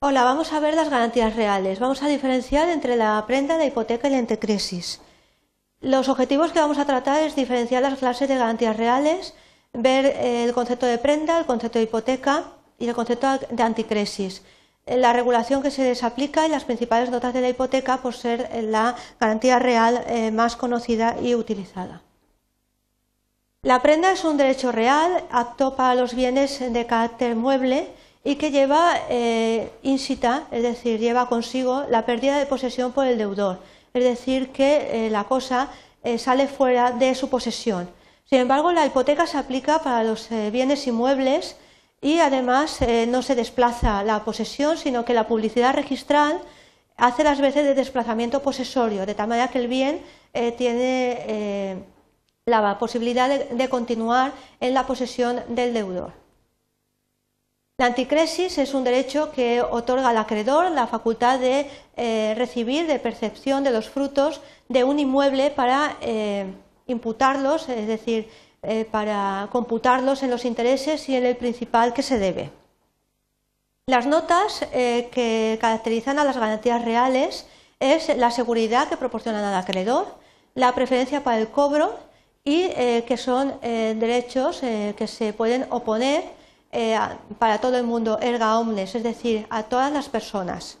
Hola, vamos a ver las garantías reales. Vamos a diferenciar entre la prenda, la hipoteca y la antecrisis. Los objetivos que vamos a tratar es diferenciar las clases de garantías reales, ver el concepto de prenda, el concepto de hipoteca y el concepto de anticresis. La regulación que se les aplica y las principales notas de la hipoteca por ser la garantía real eh, más conocida y utilizada. La prenda es un derecho real, apto para los bienes de carácter mueble y que lleva eh, es decir, lleva consigo la pérdida de posesión por el deudor, es decir, que eh, la cosa eh, sale fuera de su posesión. Sin embargo, la hipoteca se aplica para los bienes inmuebles y además no se desplaza la posesión, sino que la publicidad registral hace las veces de desplazamiento posesorio, de tal manera que el bien tiene la posibilidad de continuar en la posesión del deudor. La anticresis es un derecho que otorga al acreedor la facultad de eh, recibir, de percepción de los frutos de un inmueble para eh, imputarlos, es decir, eh, para computarlos en los intereses y en el principal que se debe. Las notas que caracterizan a las garantías reales es la seguridad que proporcionan al acreedor, la preferencia para el cobro y que son derechos que se pueden oponer eh, para todo el mundo, erga omnes, es decir, a todas las personas.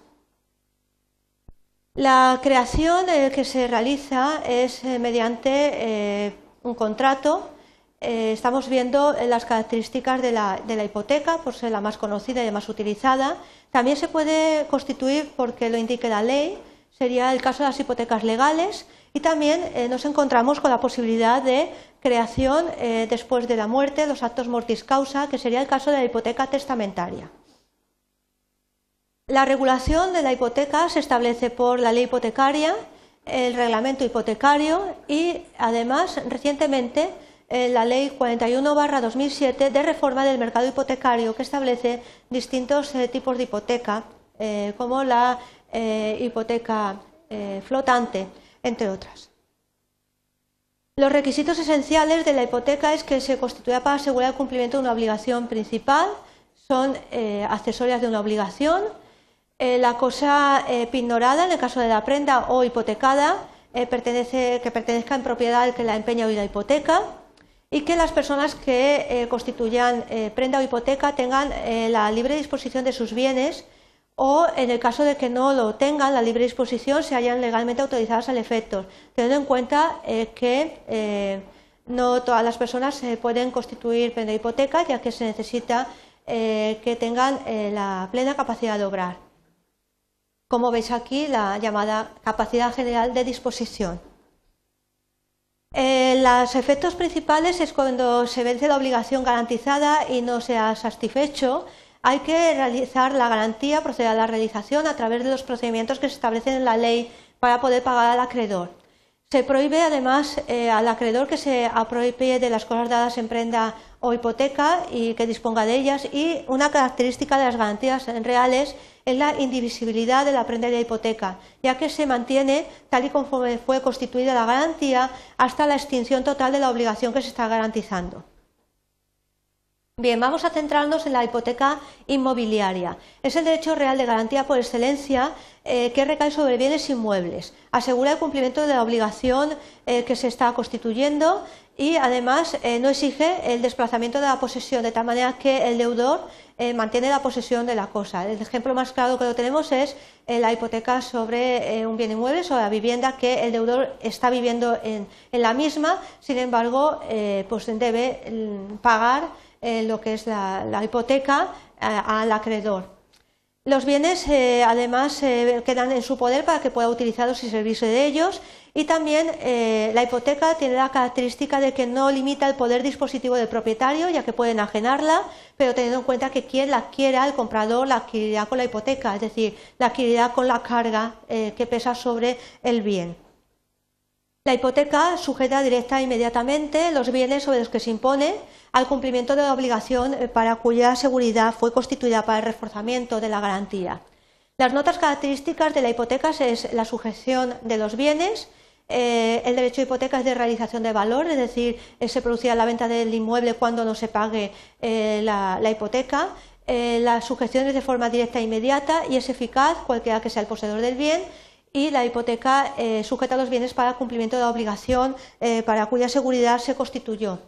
La creación eh, que se realiza es eh, mediante un contrato. estamos viendo las características de la, de la, hipoteca, por ser la más conocida y la más utilizada. También se puede constituir, porque lo indique la ley, sería el caso de las hipotecas legales, y también nos encontramos con la posibilidad de creación eh, después de la muerte, los actos mortis causa, que sería el caso de la hipoteca testamentaria. La regulación de la hipoteca se establece por la ley hipotecaria, el reglamento hipotecario y además recientemente eh, la ley 41-2007 de reforma del mercado hipotecario que establece distintos tipos de hipoteca, como la hipoteca flotante entre otras. Los requisitos esenciales de la hipoteca es que se constituya para asegurar el cumplimiento de una obligación principal, son eh, accesorias de una obligación, eh, la cosa eh, pignorada en el caso de la prenda o hipotecada pertenece, que pertenezca en propiedad al que la empeña o la hipoteca y que las personas que constituyan prenda o hipoteca tengan la libre disposición de sus bienes o en el caso de que no lo tengan, la libre disposición, se hayan legalmente autorizadas al efecto, teniendo en cuenta eh, que eh, no todas las personas se pueden constituir prenda hipoteca, ya que se necesita eh, que tengan la plena capacidad de obrar. Como veis aquí, la llamada capacidad general de disposición. los efectos principales es cuando se vence la obligación garantizada y no se ha satisfecho hay que realizar la garantía, proceder a la realización a través de los procedimientos que se establecen en la ley para poder pagar al acreedor. Se prohíbe además eh, al acreedor que se apropie de las cosas dadas en prenda o hipoteca y que disponga de ellas y una característica de las garantías reales es la indivisibilidad de la prenda y la hipoteca, ya que se mantiene tal y como fue constituida la garantía hasta la extinción total de la obligación que se está garantizando. Bien, vamos a centrarnos en la hipoteca inmobiliaria. Es el derecho real de garantía por excelencia eh, que recae sobre bienes inmuebles. Asegura el cumplimiento de la obligación eh, que se está constituyendo y además eh, no exige el desplazamiento de la posesión, de tal manera que el deudor mantiene la posesión de la cosa. El ejemplo más claro que lo tenemos es la hipoteca sobre un bien inmueble, sobre la vivienda que el deudor está viviendo en, la misma, sin embargo, pues debe mm, pagar eh, lo que es la, hipoteca eh, al acreedor. Los bienes eh, además quedan en su poder para que pueda utilizarlos y servirse de ellos y también la hipoteca tiene la característica de que no limita el poder dispositivo del propietario ya que puede enajenarla pero teniendo en cuenta que quien la adquiera, el comprador la adquirirá con la hipoteca, es decir, la adquirirá con la carga que pesa sobre el bien. La hipoteca sujeta directa e inmediatamente los bienes sobre los que se impone al cumplimiento de la obligación eh, para cuya seguridad fue constituida para el reforzamiento de la garantía. Las notas características de la hipoteca es la sujeción de los bienes, eh, el derecho de hipoteca es de realización de valor, es decir, se producirá la venta del inmueble cuando no se pague eh, la, hipoteca. eh, la sujeción es de forma directa e inmediata y es eficaz, cualquiera que sea el poseedor del bien, y la hipoteca eh, sujeta los bienes para cumplimiento de la obligación eh, para cuya seguridad se constituyó.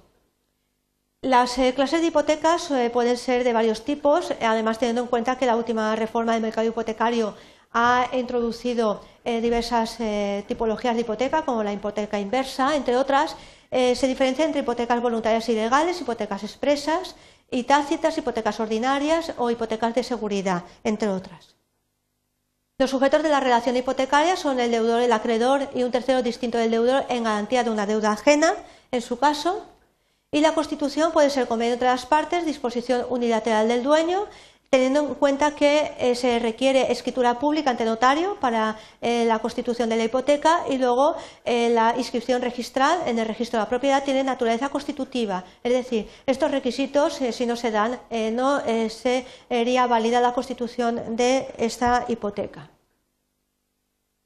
Las clases de hipotecas pueden ser de varios tipos, además teniendo en cuenta que la última reforma del mercado hipotecario ha introducido diversas tipologías de hipoteca, como la hipoteca inversa, entre otras. se diferencia entre hipotecas voluntarias y legales, hipotecas expresas, y tácitas, hipotecas ordinarias o hipotecas de seguridad, entre otras. Los sujetos de la relación hipotecaria son el deudor, el acreedor y un tercero distinto del deudor en garantía de una deuda ajena, en su caso, y la constitución puede ser convenio entre las partes, disposición unilateral del dueño teniendo en cuenta que eh, se requiere escritura pública ante notario para eh, la constitución de la hipoteca y luego eh, la inscripción registral en el registro de la propiedad tiene naturaleza constitutiva. Es decir, estos requisitos, si no se dan, no sería válida la constitución de esta hipoteca.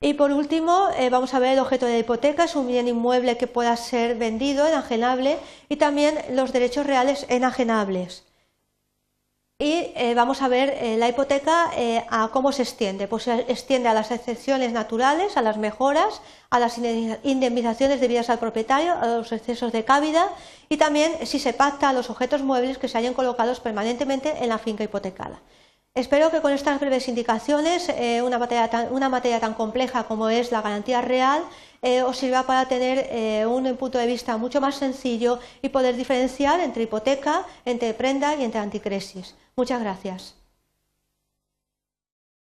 Y por último, vamos a ver el objeto de la hipoteca, es un bien inmueble que pueda ser vendido, enajenable, y también los derechos reales enajenables. Y eh, vamos a ver eh, la hipoteca eh, a cómo se extiende. Pues se extiende a las excepciones naturales, a las mejoras, a las indemnizaciones debidas al propietario, a los excesos de cabida y también si se pacta a los objetos muebles que se hayan colocados permanentemente en la finca hipotecada. Espero que con estas breves indicaciones una materia, tan, una, materia tan, compleja como es la garantía real os sirva para tener un punto de vista mucho más sencillo y poder diferenciar entre hipoteca, entre prenda y entre anticresis. Muchas gracias.